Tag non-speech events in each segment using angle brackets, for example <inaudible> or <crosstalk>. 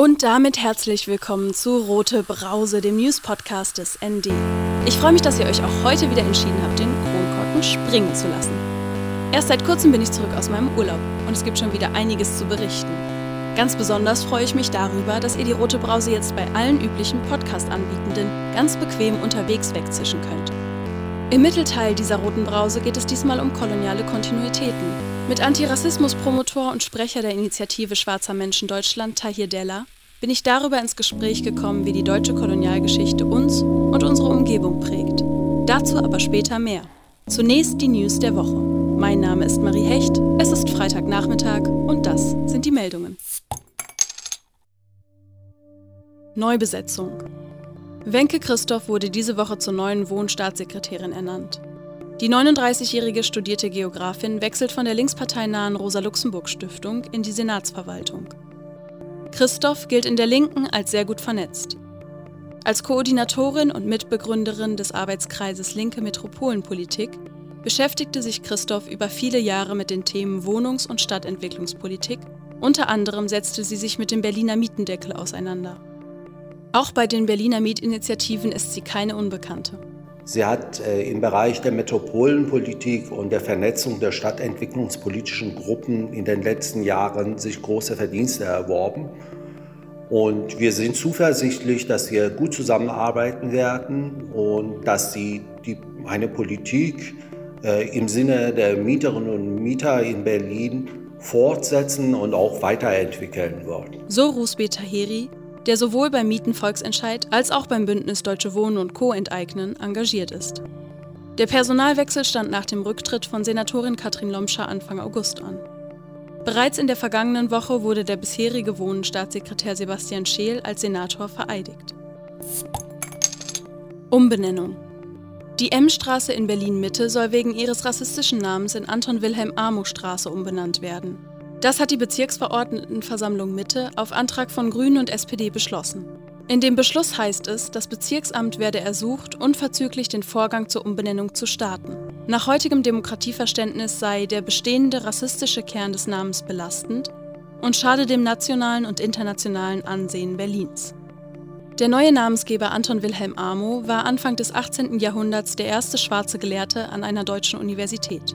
Und damit herzlich willkommen zu Rote Brause, dem News-Podcast des ND. Ich freue mich, dass ihr euch auch heute wieder entschieden habt, den Kronkorken springen zu lassen. Erst seit kurzem bin ich zurück aus meinem Urlaub und es gibt schon wieder einiges zu berichten. Ganz besonders freue ich mich darüber, dass ihr die Rote Brause jetzt bei allen üblichen Podcast-Anbietenden ganz bequem unterwegs wegzischen könnt. Im Mittelteil dieser Roten Brause geht es diesmal um koloniale Kontinuitäten, mit Antirassismus-Promotor und Sprecher der Initiative Schwarzer Menschen Deutschland, Tahir Della, bin ich darüber ins Gespräch gekommen, wie die deutsche Kolonialgeschichte uns und unsere Umgebung prägt. Dazu aber später mehr. Zunächst die News der Woche. Mein Name ist Marie Hecht, es ist Freitagnachmittag und das sind die Meldungen. Neubesetzung. Wenke Christoph wurde diese Woche zur neuen Wohnstaatssekretärin ernannt. Die 39-jährige studierte Geografin wechselt von der linksparteinahen Rosa-Luxemburg-Stiftung in die Senatsverwaltung. Christoph gilt in der Linken als sehr gut vernetzt. Als Koordinatorin und Mitbegründerin des Arbeitskreises Linke Metropolenpolitik beschäftigte sich Christoph über viele Jahre mit den Themen Wohnungs- und Stadtentwicklungspolitik. Unter anderem setzte sie sich mit dem Berliner Mietendeckel auseinander. Auch bei den Berliner Mietinitiativen ist sie keine Unbekannte. Sie hat äh, im Bereich der Metropolenpolitik und der Vernetzung der stadtentwicklungspolitischen Gruppen in den letzten Jahren sich große Verdienste erworben. Und wir sind zuversichtlich, dass wir gut zusammenarbeiten werden und dass sie die, eine Politik äh, im Sinne der Mieterinnen und Mieter in Berlin fortsetzen und auch weiterentwickeln wird. So Rusbe Taheri, der sowohl beim Mietenvolksentscheid als auch beim Bündnis Deutsche Wohnen und Co. enteignen engagiert ist. Der Personalwechsel stand nach dem Rücktritt von Senatorin Katrin Lomscher Anfang August an. Bereits in der vergangenen Woche wurde der bisherige Wohnstaatssekretär Sebastian Scheel als Senator vereidigt. Umbenennung. Die M-Straße in Berlin-Mitte soll wegen ihres rassistischen Namens in Anton Wilhelm Amo Straße umbenannt werden. Das hat die Bezirksverordnetenversammlung Mitte auf Antrag von Grünen und SPD beschlossen. In dem Beschluss heißt es, das Bezirksamt werde ersucht, unverzüglich den Vorgang zur Umbenennung zu starten. Nach heutigem Demokratieverständnis sei der bestehende rassistische Kern des Namens belastend und schade dem nationalen und internationalen Ansehen Berlins. Der neue Namensgeber Anton Wilhelm Amo war Anfang des 18. Jahrhunderts der erste schwarze Gelehrte an einer deutschen Universität.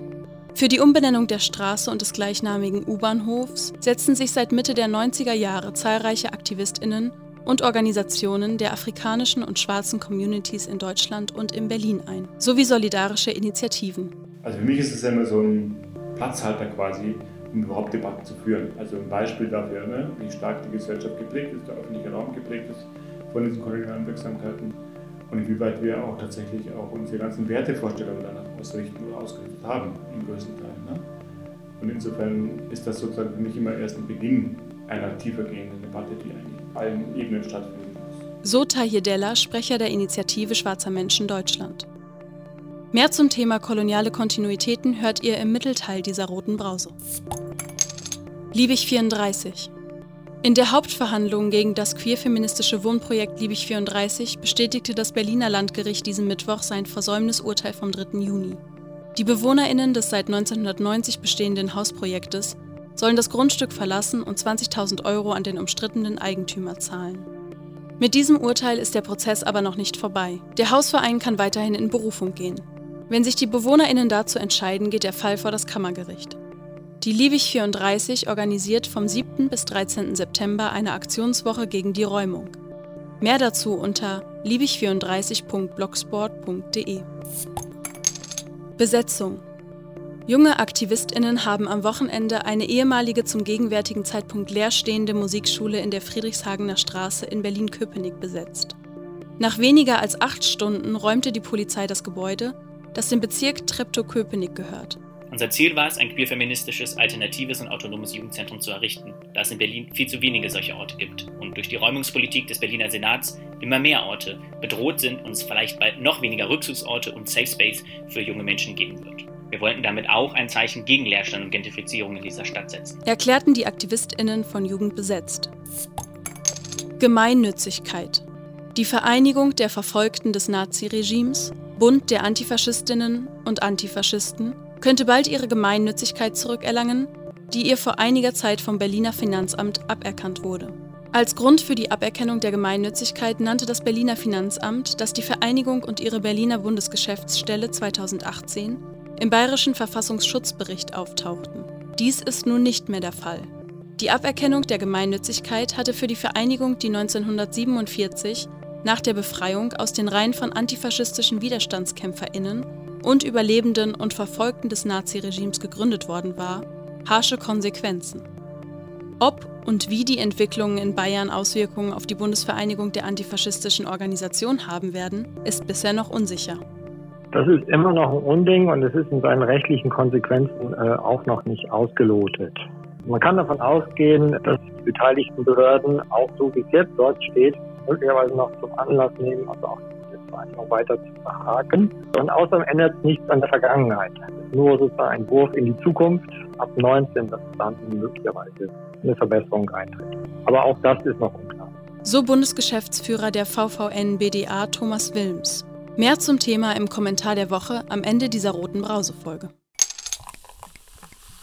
Für die Umbenennung der Straße und des gleichnamigen U-Bahnhofs setzen sich seit Mitte der 90er Jahre zahlreiche Aktivistinnen und Organisationen der afrikanischen und schwarzen Communities in Deutschland und in Berlin ein, sowie solidarische Initiativen. Also für mich ist es immer so ein Platzhalter quasi, um überhaupt Debatten zu führen. Also ein Beispiel dafür, ne, wie stark die Gesellschaft geprägt ist, der öffentliche Raum geprägt ist von diesen kolonialen Wirksamkeiten und inwieweit wir auch tatsächlich auch unsere ganzen Wertevorstellungen danach ausrichten oder ausgerichtet haben, im größten Teil. Ne? Und insofern ist das sozusagen für mich immer erst ein Beginn einer tiefergehenden Debatte, die eigentlich auf allen Ebenen stattfinden muss. So Tahir Della, Sprecher der Initiative Schwarzer Menschen Deutschland. Mehr zum Thema koloniale Kontinuitäten hört ihr im Mittelteil dieser roten Brause. Liebig 34 in der Hauptverhandlung gegen das queerfeministische Wohnprojekt Liebig 34 bestätigte das Berliner Landgericht diesen Mittwoch sein Versäumnisurteil vom 3. Juni. Die BewohnerInnen des seit 1990 bestehenden Hausprojektes sollen das Grundstück verlassen und 20.000 Euro an den umstrittenen Eigentümer zahlen. Mit diesem Urteil ist der Prozess aber noch nicht vorbei. Der Hausverein kann weiterhin in Berufung gehen. Wenn sich die BewohnerInnen dazu entscheiden, geht der Fall vor das Kammergericht. Die Liebig 34 organisiert vom 7. bis 13. September eine Aktionswoche gegen die Räumung. Mehr dazu unter liebig34.blogsport.de. Besetzung Junge AktivistInnen haben am Wochenende eine ehemalige zum gegenwärtigen Zeitpunkt leerstehende Musikschule in der Friedrichshagener Straße in Berlin-Köpenick besetzt. Nach weniger als acht Stunden räumte die Polizei das Gebäude, das dem Bezirk Treptow-Köpenick gehört. Unser Ziel war es, ein queerfeministisches, alternatives und autonomes Jugendzentrum zu errichten, da es in Berlin viel zu wenige solche Orte gibt und durch die Räumungspolitik des Berliner Senats immer mehr Orte bedroht sind und es vielleicht bald noch weniger Rückzugsorte und Safe Space für junge Menschen geben wird. Wir wollten damit auch ein Zeichen gegen Leerstand und Gentrifizierung in dieser Stadt setzen. Erklärten die AktivistInnen von Jugend besetzt. Gemeinnützigkeit. Die Vereinigung der Verfolgten des Naziregimes, Bund der Antifaschistinnen und Antifaschisten könnte bald ihre Gemeinnützigkeit zurückerlangen, die ihr vor einiger Zeit vom Berliner Finanzamt aberkannt wurde. Als Grund für die Aberkennung der Gemeinnützigkeit nannte das Berliner Finanzamt, dass die Vereinigung und ihre Berliner Bundesgeschäftsstelle 2018 im Bayerischen Verfassungsschutzbericht auftauchten. Dies ist nun nicht mehr der Fall. Die Aberkennung der Gemeinnützigkeit hatte für die Vereinigung, die 1947 nach der Befreiung aus den Reihen von antifaschistischen Widerstandskämpferinnen und Überlebenden und Verfolgten des Naziregimes gegründet worden war, harsche Konsequenzen. Ob und wie die Entwicklungen in Bayern Auswirkungen auf die Bundesvereinigung der antifaschistischen Organisation haben werden, ist bisher noch unsicher. Das ist immer noch ein Unding und es ist in seinen rechtlichen Konsequenzen äh, auch noch nicht ausgelotet. Man kann davon ausgehen, dass die beteiligten Behörden auch so wie es jetzt dort steht, möglicherweise noch zum Anlass nehmen, also auch die Vereinigung weiter zu verhaken. Und außerdem ändert nichts an der Vergangenheit. Nur sozusagen ein Wurf in die Zukunft ab 19, dass dann möglicherweise eine Verbesserung eintritt. Aber auch das ist noch unklar. So Bundesgeschäftsführer der VVN BDA Thomas Wilms. Mehr zum Thema im Kommentar der Woche am Ende dieser roten Brause-Folge.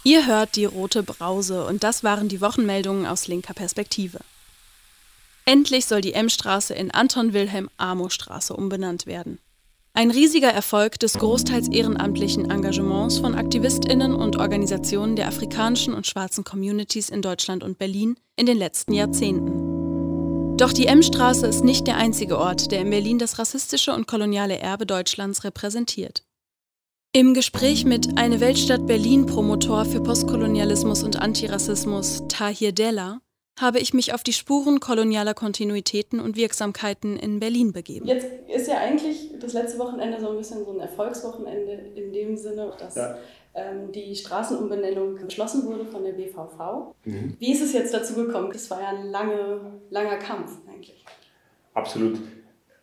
Ihr hört die rote Brause und das waren die Wochenmeldungen aus linker Perspektive. Endlich soll die M-Straße in Anton Wilhelm Amo Straße umbenannt werden. Ein riesiger Erfolg des großteils ehrenamtlichen Engagements von Aktivistinnen und Organisationen der afrikanischen und schwarzen Communities in Deutschland und Berlin in den letzten Jahrzehnten. Doch die M-Straße ist nicht der einzige Ort, der in Berlin das rassistische und koloniale Erbe Deutschlands repräsentiert. Im Gespräch mit Eine Weltstadt Berlin Promotor für Postkolonialismus und Antirassismus Tahir Della habe ich mich auf die Spuren kolonialer Kontinuitäten und Wirksamkeiten in Berlin begeben. Jetzt ist ja eigentlich das letzte Wochenende so ein bisschen so ein Erfolgswochenende in dem Sinne, dass ja. ähm, die Straßenumbenennung beschlossen wurde von der BVV. Mhm. Wie ist es jetzt dazu gekommen? Das war ja ein lange, langer Kampf eigentlich. Absolut.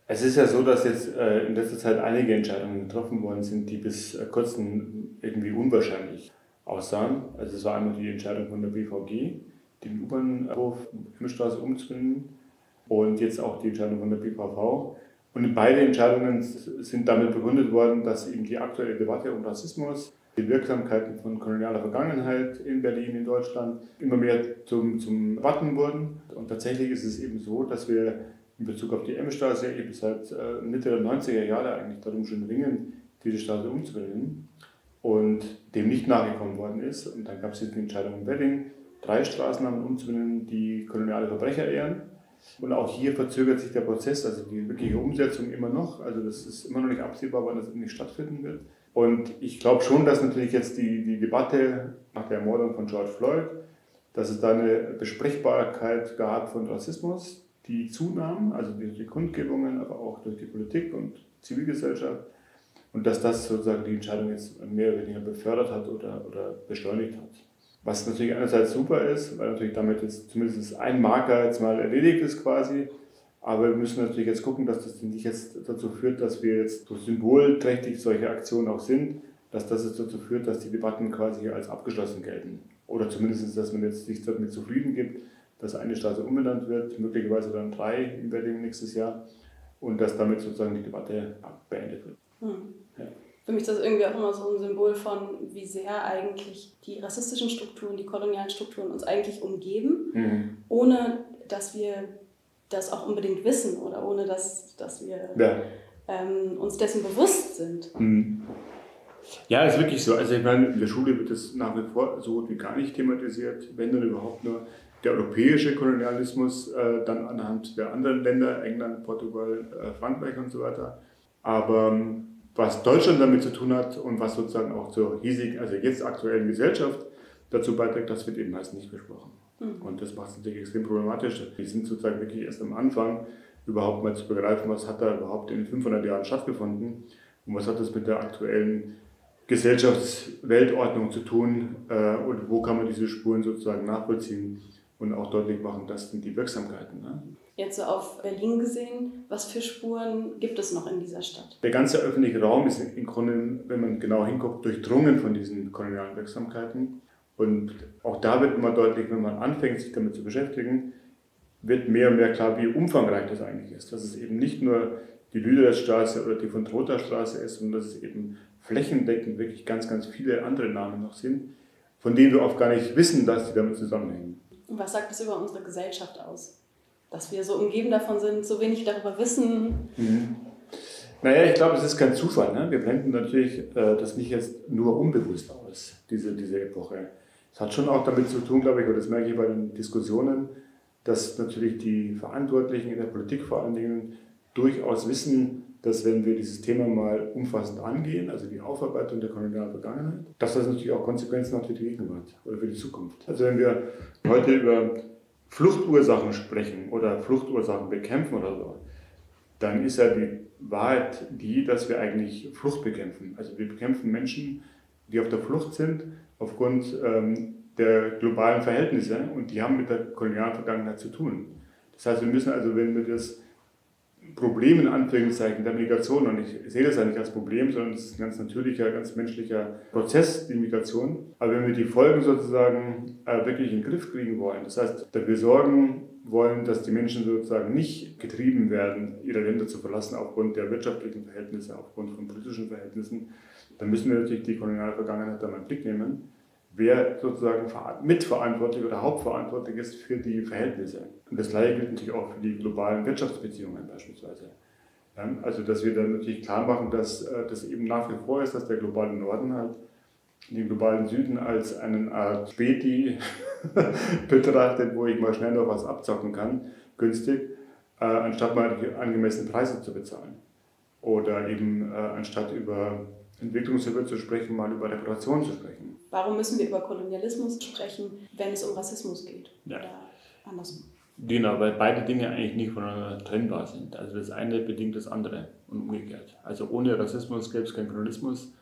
Es ist ja so, dass jetzt äh, in letzter Zeit einige Entscheidungen getroffen worden sind, die bis äh, kurzem irgendwie unwahrscheinlich aussahen. Also es war einmal die Entscheidung von der BVG, den U-Bahnhof Himmelstraße umzubinden und jetzt auch die Entscheidung von der BVV. Und beide Entscheidungen sind damit begründet worden, dass eben die aktuelle Debatte um Rassismus, die Wirksamkeiten von kolonialer Vergangenheit in Berlin, in Deutschland, immer mehr zum, zum Debatten wurden. Und tatsächlich ist es eben so, dass wir in Bezug auf die M-Straße eben seit äh, Mitte der 90er Jahre eigentlich darum schon ringen, diese Straße umzubenennen und dem nicht nachgekommen worden ist. Und dann gab es jetzt die Entscheidung in Wedding, drei Straßennamen umzubenennen, die koloniale Verbrecher ehren. Und auch hier verzögert sich der Prozess, also die wirkliche Umsetzung immer noch. Also das ist immer noch nicht absehbar, wann das nicht stattfinden wird. Und ich glaube schon, dass natürlich jetzt die, die Debatte nach der Ermordung von George Floyd, dass es da eine Besprechbarkeit gab von Rassismus, die zunahm, also durch die Kundgebungen, aber auch durch die Politik und Zivilgesellschaft. Und dass das sozusagen die Entscheidung jetzt mehr oder weniger befördert hat oder, oder beschleunigt hat. Was natürlich einerseits super ist, weil natürlich damit jetzt zumindest ein Marker jetzt mal erledigt ist quasi. Aber wir müssen natürlich jetzt gucken, dass das nicht jetzt dazu führt, dass wir jetzt so symbolträchtig solche Aktionen auch sind, dass das jetzt dazu führt, dass die Debatten quasi als abgeschlossen gelten. Oder zumindest, dass man jetzt sich damit zufrieden gibt, dass eine Straße umbenannt wird, möglicherweise dann drei in Berlin nächstes Jahr und dass damit sozusagen die Debatte beendet wird. Hm. Ja für mich ist das irgendwie auch immer so ein Symbol von, wie sehr eigentlich die rassistischen Strukturen, die kolonialen Strukturen uns eigentlich umgeben, mhm. ohne dass wir das auch unbedingt wissen oder ohne dass, dass wir ja. ähm, uns dessen bewusst sind. Mhm. Ja, ist wirklich so. Also ich meine, in der Schule wird das nach wie vor so gut wie gar nicht thematisiert, wenn dann überhaupt nur der europäische Kolonialismus, äh, dann anhand der anderen Länder, England, Portugal, äh, Frankreich und so weiter. Aber ähm, was Deutschland damit zu tun hat und was sozusagen auch zur hiesigen, also jetzt aktuellen Gesellschaft dazu beiträgt, das wird eben meist nicht besprochen. Mhm. Und das macht es natürlich extrem problematisch. Wir sind sozusagen wirklich erst am Anfang, überhaupt mal zu begreifen, was hat da überhaupt in 500 Jahren stattgefunden und was hat das mit der aktuellen Gesellschaftsweltordnung zu tun äh, und wo kann man diese Spuren sozusagen nachvollziehen und auch deutlich machen, das sind die Wirksamkeiten. Ne? Jetzt so auf Berlin gesehen, was für Spuren gibt es noch in dieser Stadt? Der ganze öffentliche Raum ist im Grunde, wenn man genau hinguckt, durchdrungen von diesen kolonialen Wirksamkeiten. Und auch da wird immer deutlich, wenn man anfängt, sich damit zu beschäftigen, wird mehr und mehr klar, wie umfangreich das eigentlich ist. Dass es eben nicht nur die Lüderstraße oder die von Trotha Straße ist, sondern dass es eben flächendeckend wirklich ganz, ganz viele andere Namen noch sind, von denen wir oft gar nicht wissen, dass sie damit zusammenhängen. Und was sagt das über unsere Gesellschaft aus? Dass wir so umgeben davon sind, so wenig darüber wissen. Mhm. Naja, ich glaube, es ist kein Zufall. Ne? Wir blenden natürlich äh, das nicht jetzt nur unbewusst aus, diese, diese Epoche. Es hat schon auch damit zu tun, glaube ich, und das merke ich bei den Diskussionen, dass natürlich die Verantwortlichen in der Politik vor allen Dingen durchaus wissen, dass wenn wir dieses Thema mal umfassend angehen, also die Aufarbeitung der kolonialen Vergangenheit, dass das natürlich auch Konsequenzen hat für die Gegenwart oder für die Zukunft. Also wenn wir heute über Fluchtursachen sprechen oder Fluchtursachen bekämpfen oder so, dann ist ja die Wahrheit die, dass wir eigentlich Flucht bekämpfen. Also wir bekämpfen Menschen, die auf der Flucht sind aufgrund ähm, der globalen Verhältnisse und die haben mit der kolonialen Vergangenheit zu tun. Das heißt, wir müssen also, wenn wir das Problem in Anführungszeichen der Migration, und ich sehe das ja nicht als Problem, sondern es ist ein ganz natürlicher, ganz menschlicher Prozess, die Migration. Aber wenn wir die Folgen sozusagen äh, wirklich in den Griff kriegen wollen, das heißt, dafür sorgen wollen, dass die Menschen sozusagen nicht getrieben werden, ihre Länder zu verlassen aufgrund der wirtschaftlichen Verhältnisse, aufgrund von politischen Verhältnissen, dann müssen wir natürlich die koloniale Vergangenheit da mal im Blick nehmen wer sozusagen mitverantwortlich oder hauptverantwortlich ist für die Verhältnisse. Und das gleiche gilt natürlich auch für die globalen Wirtschaftsbeziehungen beispielsweise. Also, dass wir dann natürlich klar machen, dass äh, das eben nach wie vor ist, dass der globale Norden halt den globalen Süden als eine Art Späti <laughs> betrachtet, wo ich mal schnell noch was abzocken kann, günstig, äh, anstatt mal die angemessenen Preise zu bezahlen. Oder eben äh, anstatt über Entwicklungshilfe zu sprechen, mal über Reparation zu sprechen. Warum müssen wir über Kolonialismus sprechen, wenn es um Rassismus geht? Ja. Oder andersrum? Genau, weil beide Dinge eigentlich nicht voneinander trennbar sind. Also das eine bedingt das andere und umgekehrt. Also ohne Rassismus gäbe es keinen Kolonialismus.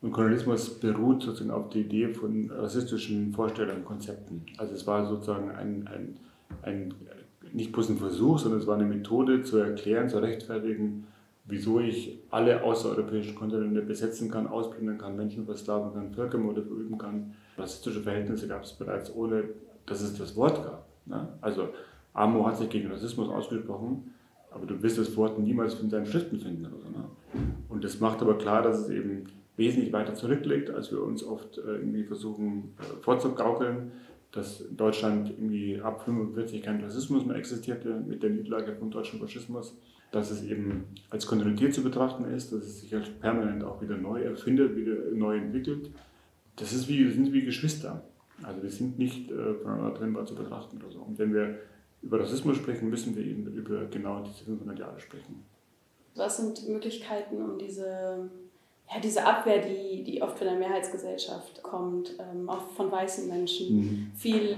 Und Kolonialismus beruht sozusagen auf der Idee von rassistischen Vorstellungen, Konzepten. Also es war sozusagen ein, ein, ein nicht bloß ein Versuch, sondern es war eine Methode zu erklären, zu rechtfertigen, wieso ich alle außereuropäischen Kontinente besetzen kann, ausplündern kann, Menschen versklaven kann, Völkermorde verüben kann. Rassistische Verhältnisse gab es bereits, ohne dass es das Wort gab. Ne? Also Amo hat sich gegen Rassismus ausgesprochen, aber du wirst das Wort niemals in seinen Schriften finden. So, ne? Und das macht aber klar, dass es eben wesentlich weiter zurückliegt, als wir uns oft äh, irgendwie versuchen äh, vorzugaukeln, dass in Deutschland irgendwie ab 1945 kein Rassismus mehr existierte mit der Niederlage vom deutschen Faschismus dass es eben als Kontinuität zu betrachten ist, dass es sich halt permanent auch wieder neu erfindet, wieder neu entwickelt. Das ist wie, sind wie Geschwister. Also wir sind nicht äh, voneinander trennbar zu betrachten oder so. Und wenn wir über Rassismus sprechen, müssen wir eben über genau diese 500 Jahre sprechen. Was sind Möglichkeiten, um diese, ja, diese Abwehr, die, die oft von der Mehrheitsgesellschaft kommt, ähm, auch von weißen Menschen, mhm. viel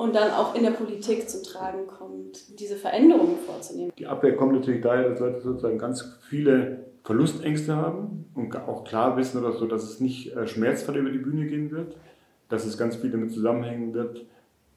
und dann auch in der Politik zum Tragen kommt, diese Veränderungen vorzunehmen. Die Abwehr kommt natürlich daher, dass Leute sozusagen ganz viele Verlustängste haben und auch klar wissen oder so, dass es nicht äh, schmerzvoll über die Bühne gehen wird, dass es ganz viel damit zusammenhängen wird,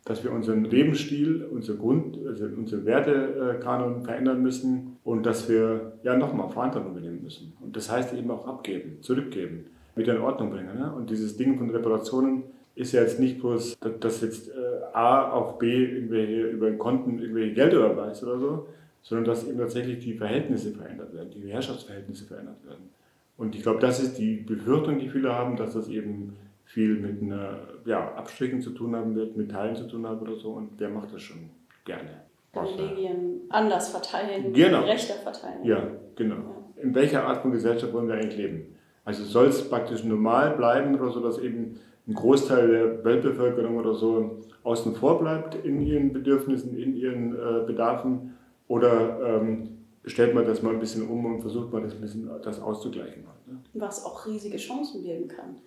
dass wir unseren Lebensstil, unser Grund, also unsere Wertekanon verändern müssen und dass wir ja nochmal Verantwortung übernehmen müssen. Und das heißt eben auch abgeben, zurückgeben, wieder in Ordnung bringen. Ne? Und dieses Ding von Reparationen ist ja jetzt nicht bloß, dass jetzt äh, A auf B irgendwelche, über den Konten irgendwelche Geld überweist oder so, sondern dass eben tatsächlich die Verhältnisse verändert werden, die Herrschaftsverhältnisse verändert werden. Und ich glaube, das ist die Befürchtung, die viele haben, dass das eben viel mit einer, ja, Abstrichen zu tun haben wird, mit Teilen zu tun haben oder so. Und wer macht das schon gerne? Privilegien anders verteilen, genau. gerechter verteilen. Ja, genau. Ja. In welcher Art von Gesellschaft wollen wir eigentlich leben? Also soll es praktisch normal bleiben oder so, dass eben ein Großteil der Weltbevölkerung oder so außen vor bleibt in ihren Bedürfnissen, in ihren äh, Bedarfen? Oder ähm, stellt man das mal ein bisschen um und versucht man das ein bisschen das auszugleichen? Ne? Was auch riesige Chancen birgen kann,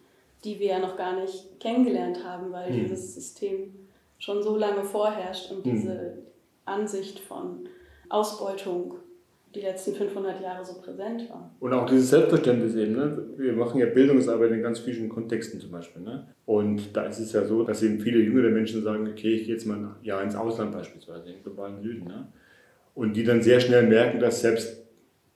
die wir ja noch gar nicht kennengelernt haben, weil hm. dieses System schon so lange vorherrscht und hm. diese Ansicht von Ausbeutung die letzten 500 Jahre so präsent war. Und auch dieses Selbstverständnis eben. Ne? Wir machen ja Bildungsarbeit in ganz vielen Kontexten zum Beispiel. Ne? Und da ist es ja so, dass eben viele jüngere Menschen sagen, okay, ich gehe jetzt mal ein ins Ausland beispielsweise, im globalen Süden. Ne? Und die dann sehr schnell merken, dass selbst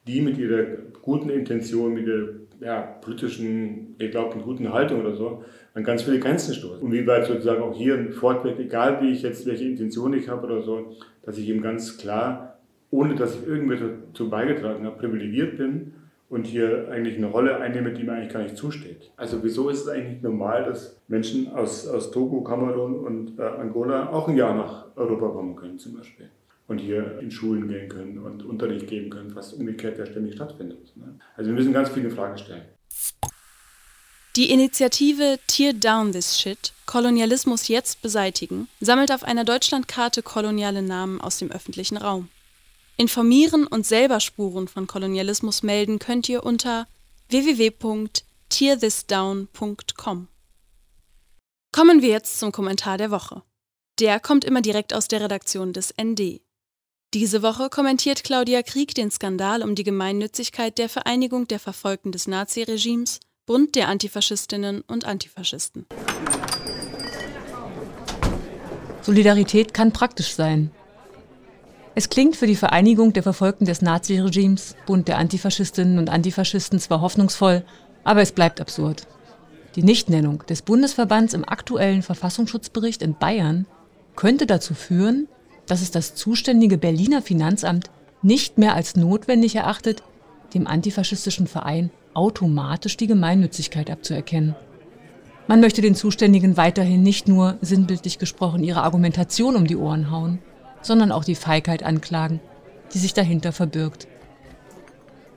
die mit ihrer guten Intention, mit der ja, politischen, geglaubten guten Haltung oder so, an ganz viele Grenzen stoßen. Und wie weit sozusagen auch hier ein Fortweg, egal wie ich jetzt, welche Intention ich habe oder so, dass ich eben ganz klar ohne dass ich irgendwie dazu beigetragen habe, privilegiert bin und hier eigentlich eine Rolle einnehme, die mir eigentlich gar nicht zusteht. Also wieso ist es eigentlich normal, dass Menschen aus, aus Togo, Kamerun und äh, Angola auch ein Jahr nach Europa kommen können zum Beispiel? und hier in Schulen gehen können und Unterricht geben können, was umgekehrt ja ständig stattfindet. Ne? Also wir müssen ganz viele Fragen stellen. Die Initiative Tear Down This Shit, Kolonialismus jetzt beseitigen, sammelt auf einer Deutschlandkarte koloniale Namen aus dem öffentlichen Raum. Informieren und selber Spuren von Kolonialismus melden könnt ihr unter www.tearthisdown.com. Kommen wir jetzt zum Kommentar der Woche. Der kommt immer direkt aus der Redaktion des ND. Diese Woche kommentiert Claudia Krieg den Skandal um die Gemeinnützigkeit der Vereinigung der Verfolgten des Naziregimes Bund der Antifaschistinnen und Antifaschisten. Solidarität kann praktisch sein. Es klingt für die Vereinigung der Verfolgten des Naziregimes, Bund der Antifaschistinnen und Antifaschisten zwar hoffnungsvoll, aber es bleibt absurd. Die Nichtnennung des Bundesverbands im aktuellen Verfassungsschutzbericht in Bayern könnte dazu führen, dass es das zuständige Berliner Finanzamt nicht mehr als notwendig erachtet, dem antifaschistischen Verein automatisch die Gemeinnützigkeit abzuerkennen. Man möchte den Zuständigen weiterhin nicht nur, sinnbildlich gesprochen, ihre Argumentation um die Ohren hauen, sondern auch die Feigheit anklagen, die sich dahinter verbirgt.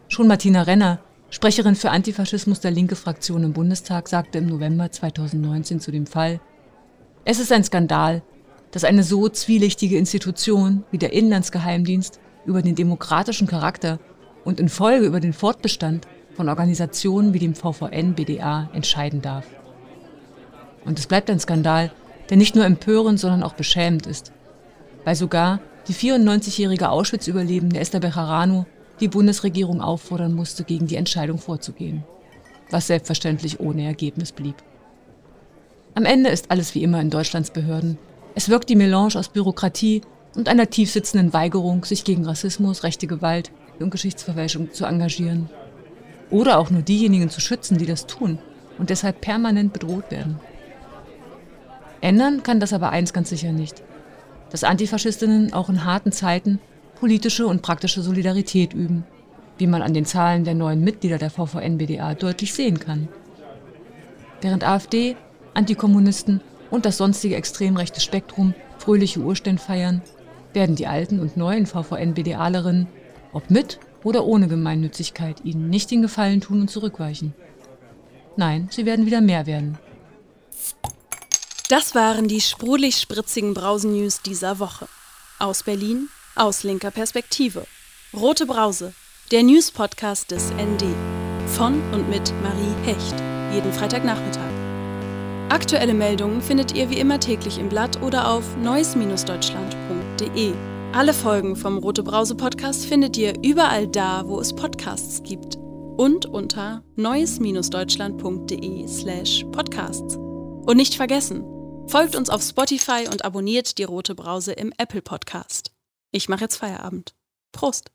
Schon Martina Renner, Sprecherin für Antifaschismus der linke Fraktion im Bundestag, sagte im November 2019 zu dem Fall, es ist ein Skandal, dass eine so zwielichtige Institution wie der Inlandsgeheimdienst über den demokratischen Charakter und in Folge über den Fortbestand von Organisationen wie dem VVN BDA entscheiden darf. Und es bleibt ein Skandal, der nicht nur empörend, sondern auch beschämend ist, weil sogar die 94-jährige Auschwitz-Überlebende Esther Bejarano die Bundesregierung auffordern musste, gegen die Entscheidung vorzugehen, was selbstverständlich ohne Ergebnis blieb. Am Ende ist alles wie immer in Deutschlands Behörden. Es wirkt die Melange aus Bürokratie und einer tiefsitzenden Weigerung, sich gegen Rassismus, rechte Gewalt und Geschichtsverfälschung zu engagieren. Oder auch nur diejenigen zu schützen, die das tun und deshalb permanent bedroht werden. Ändern kann das aber eins ganz sicher nicht. Dass Antifaschistinnen auch in harten Zeiten politische und praktische Solidarität üben, wie man an den Zahlen der neuen Mitglieder der VVN-BDA deutlich sehen kann. Während AfD, Antikommunisten und das sonstige extrem rechte Spektrum fröhliche Urstände feiern, werden die alten und neuen VVN-BDAlerinnen, ob mit oder ohne Gemeinnützigkeit ihnen nicht den Gefallen tun und zurückweichen. Nein, sie werden wieder mehr werden. Das waren die sprudelig spritzigen Brausen-News dieser Woche. Aus Berlin, aus linker Perspektive. Rote Brause, der News-Podcast des ND. Von und mit Marie Hecht. Jeden Freitagnachmittag. Aktuelle Meldungen findet ihr wie immer täglich im Blatt oder auf neues-deutschland.de. Alle Folgen vom Rote Brause Podcast findet ihr überall da, wo es Podcasts gibt und unter neues-deutschland.de slash podcasts. Und nicht vergessen, folgt uns auf Spotify und abonniert die Rote Brause im Apple Podcast. Ich mache jetzt Feierabend. Prost!